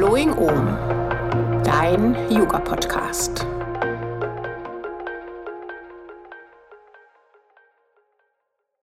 Flowing Om, dein Yoga-Podcast.